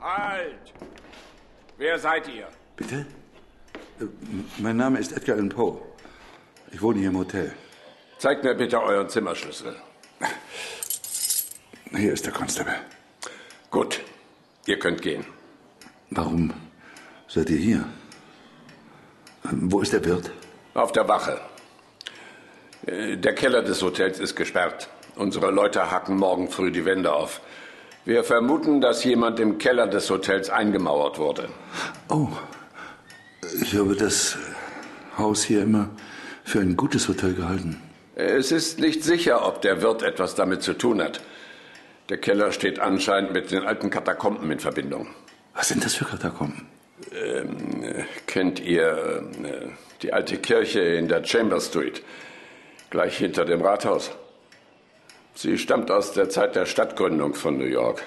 Halt! Wer seid ihr? Bitte? Äh, Mein Name ist Edgar Allan Poe. Ich wohne hier im Hotel. Zeigt mir bitte euren Zimmerschlüssel. Hier ist der Constable. Gut, ihr könnt gehen. Warum seid ihr hier? Ähm, Wo ist der Wirt? Auf der Wache. Äh, Der Keller des Hotels ist gesperrt. Unsere Leute hacken morgen früh die Wände auf. Wir vermuten, dass jemand im Keller des Hotels eingemauert wurde. Oh, ich habe das Haus hier immer für ein gutes Hotel gehalten. Es ist nicht sicher, ob der Wirt etwas damit zu tun hat. Der Keller steht anscheinend mit den alten Katakomben in Verbindung. Was sind das für Katakomben? Ähm, äh, kennt ihr äh, die alte Kirche in der Chamber Street, gleich hinter dem Rathaus? Sie stammt aus der Zeit der Stadtgründung von New York.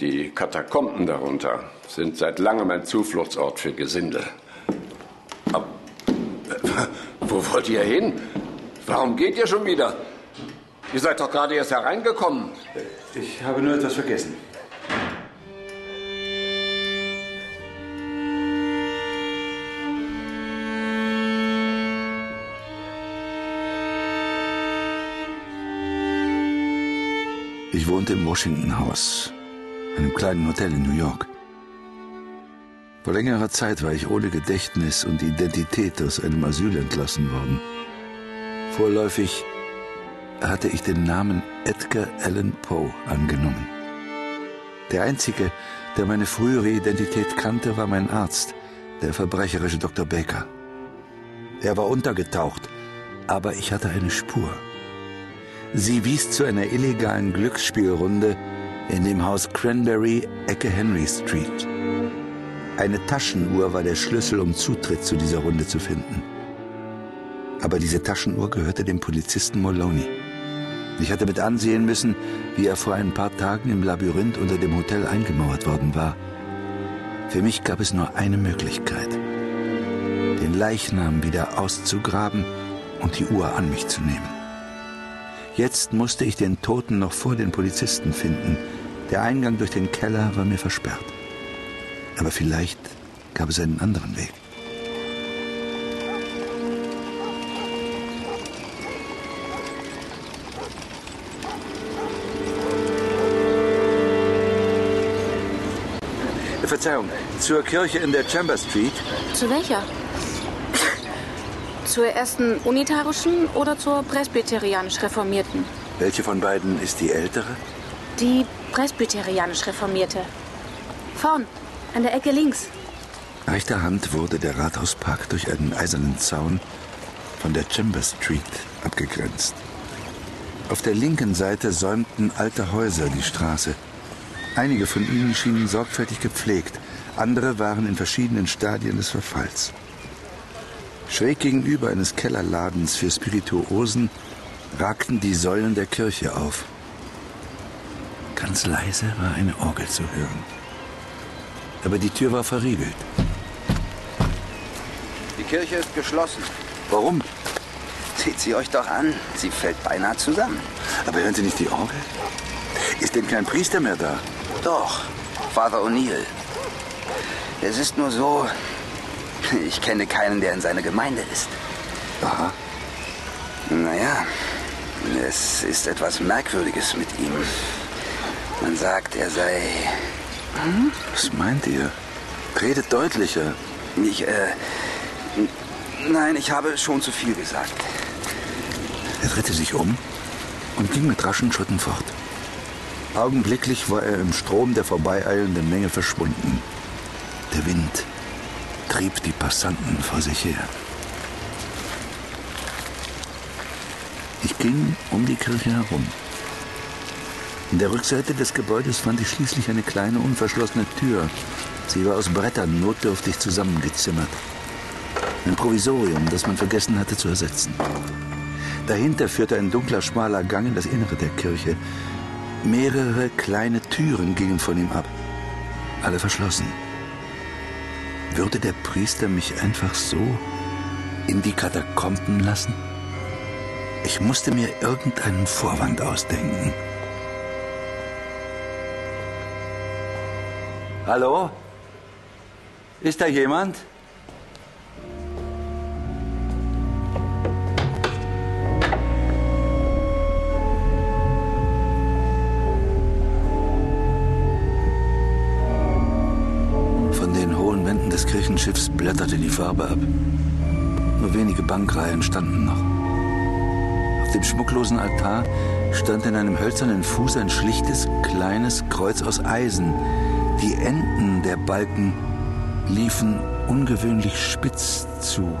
Die Katakomben darunter sind seit langem ein Zufluchtsort für Gesindel. Aber, äh, wo wollt ihr hin? Warum geht ihr schon wieder? Ihr seid doch gerade erst hereingekommen. Ich habe nur etwas vergessen. Ich wohnte im Washington House, einem kleinen Hotel in New York. Vor längerer Zeit war ich ohne Gedächtnis und Identität aus einem Asyl entlassen worden. Vorläufig hatte ich den Namen Edgar Allan Poe angenommen. Der einzige, der meine frühere Identität kannte, war mein Arzt, der verbrecherische Dr. Baker. Er war untergetaucht, aber ich hatte eine Spur. Sie wies zu einer illegalen Glücksspielrunde in dem Haus Cranberry, Ecke Henry Street. Eine Taschenuhr war der Schlüssel, um Zutritt zu dieser Runde zu finden. Aber diese Taschenuhr gehörte dem Polizisten Moloney. Ich hatte mit ansehen müssen, wie er vor ein paar Tagen im Labyrinth unter dem Hotel eingemauert worden war. Für mich gab es nur eine Möglichkeit. Den Leichnam wieder auszugraben und die Uhr an mich zu nehmen. Jetzt musste ich den Toten noch vor den Polizisten finden. Der Eingang durch den Keller war mir versperrt. Aber vielleicht gab es einen anderen Weg. Verzeihung, zur Kirche in der Chamber Street? Zu welcher? Zur ersten unitarischen oder zur presbyterianisch reformierten? Welche von beiden ist die ältere? Die presbyterianisch reformierte. Vorn, an der Ecke links. Rechter Hand wurde der Rathauspark durch einen eisernen Zaun von der Chamber Street abgegrenzt. Auf der linken Seite säumten alte Häuser die Straße. Einige von ihnen schienen sorgfältig gepflegt, andere waren in verschiedenen Stadien des Verfalls. Schräg gegenüber eines Kellerladens für Spirituosen ragten die Säulen der Kirche auf. Ganz leise war eine Orgel zu hören. Aber die Tür war verriegelt. Die Kirche ist geschlossen. Warum? Seht sie euch doch an. Sie fällt beinahe zusammen. Aber hören Sie nicht die Orgel? Ist denn kein Priester mehr da? Doch, Father O'Neill. Es ist nur so, ich kenne keinen, der in seiner Gemeinde ist. Aha. Naja, es ist etwas Merkwürdiges mit ihm. Man sagt, er sei... Was meint ihr? Redet deutlicher. Ich, äh... Nein, ich habe schon zu viel gesagt. Er drehte sich um und ging mit raschen Schritten fort. Augenblicklich war er im Strom der vorbeieilenden Menge verschwunden. Der Wind trieb die Passanten vor sich her. Ich ging um die Kirche herum. In der Rückseite des Gebäudes fand ich schließlich eine kleine unverschlossene Tür. Sie war aus Brettern notdürftig zusammengezimmert. Ein Provisorium, das man vergessen hatte zu ersetzen. Dahinter führte ein dunkler, schmaler Gang in das Innere der Kirche. Mehrere kleine Türen gingen von ihm ab. Alle verschlossen. Würde der Priester mich einfach so in die Katakomben lassen? Ich musste mir irgendeinen Vorwand ausdenken. Hallo? Ist da jemand? Kirchenschiffs blätterte die Farbe ab. Nur wenige Bankreihen standen noch. Auf dem schmucklosen Altar stand in einem hölzernen Fuß ein schlichtes, kleines Kreuz aus Eisen. Die Enden der Balken liefen ungewöhnlich spitz zu.